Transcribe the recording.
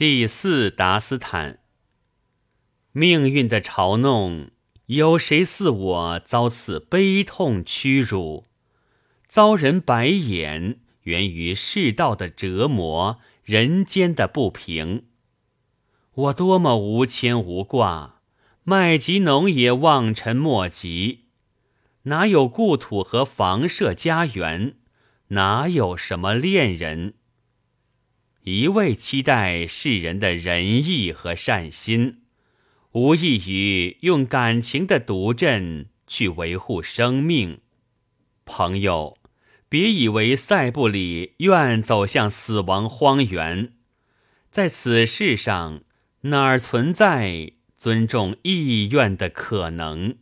第四达斯坦，命运的嘲弄，有谁似我遭此悲痛屈辱？遭人白眼，源于世道的折磨，人间的不平。我多么无牵无挂，麦吉农也望尘莫及。哪有故土和房舍家园？哪有什么恋人？一味期待世人的仁义和善心，无异于用感情的毒阵去维护生命。朋友，别以为塞布里愿走向死亡荒原，在此世上哪儿存在尊重意愿的可能？